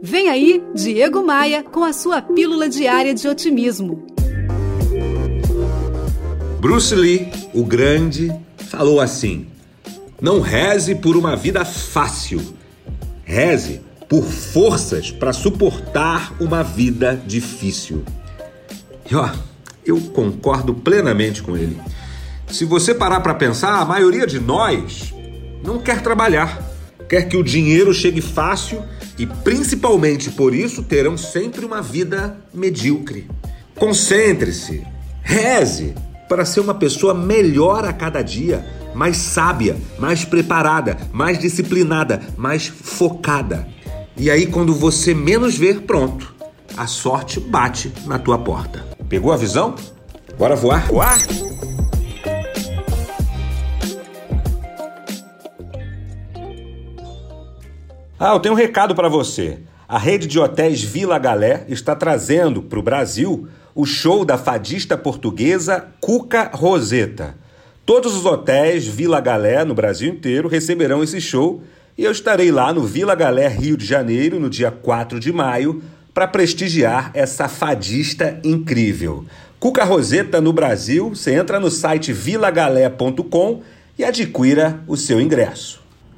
Vem aí, Diego Maia, com a sua pílula diária de otimismo. Bruce Lee, o grande, falou assim: Não reze por uma vida fácil, reze por forças para suportar uma vida difícil. E ó, eu concordo plenamente com ele. Se você parar para pensar, a maioria de nós não quer trabalhar, quer que o dinheiro chegue fácil e principalmente por isso terão sempre uma vida medíocre. Concentre-se, reze para ser uma pessoa melhor a cada dia, mais sábia, mais preparada, mais disciplinada, mais focada. E aí, quando você menos ver, pronto, a sorte bate na tua porta. Pegou a visão? Bora voar? Voar? Ah, eu tenho um recado para você. A rede de hotéis Vila Galé está trazendo para o Brasil o show da fadista portuguesa Cuca Roseta. Todos os hotéis Vila Galé no Brasil inteiro receberão esse show e eu estarei lá no Vila Galé, Rio de Janeiro, no dia 4 de maio, para prestigiar essa fadista incrível. Cuca Roseta no Brasil, você entra no site vilagalé.com e adquira o seu ingresso.